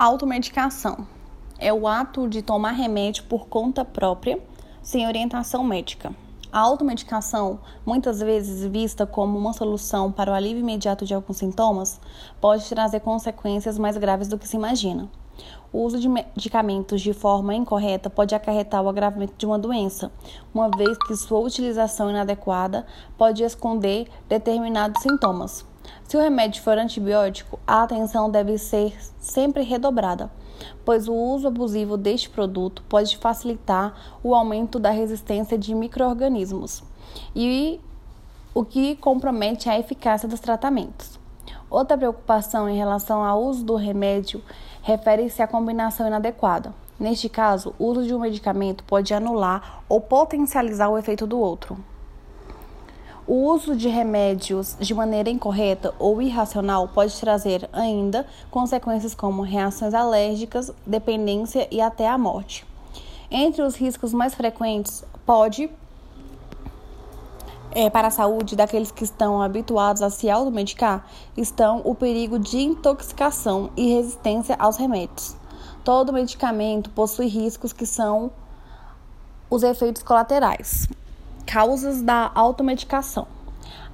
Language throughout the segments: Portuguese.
Automedicação é o ato de tomar remédio por conta própria, sem orientação médica. A automedicação, muitas vezes vista como uma solução para o alívio imediato de alguns sintomas, pode trazer consequências mais graves do que se imagina. O uso de medicamentos de forma incorreta pode acarretar o agravamento de uma doença, uma vez que sua utilização inadequada pode esconder determinados sintomas. Se o remédio for antibiótico, a atenção deve ser sempre redobrada, pois o uso abusivo deste produto pode facilitar o aumento da resistência de microorganismos e o que compromete a eficácia dos tratamentos. Outra preocupação em relação ao uso do remédio refere-se à combinação inadequada. Neste caso, o uso de um medicamento pode anular ou potencializar o efeito do outro. O uso de remédios de maneira incorreta ou irracional pode trazer ainda consequências como reações alérgicas, dependência e até a morte. Entre os riscos mais frequentes, pode é, para a saúde daqueles que estão habituados a se automedicar estão o perigo de intoxicação e resistência aos remédios. Todo medicamento possui riscos que são os efeitos colaterais. Causas da automedicação.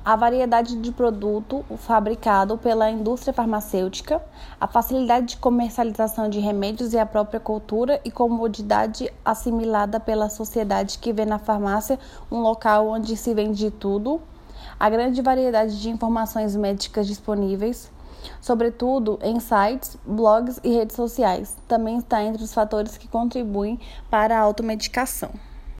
A variedade de produto fabricado pela indústria farmacêutica, a facilidade de comercialização de remédios e a própria cultura e comodidade assimilada pela sociedade que vê na farmácia um local onde se vende tudo, a grande variedade de informações médicas disponíveis, sobretudo em sites, blogs e redes sociais, também está entre os fatores que contribuem para a automedicação.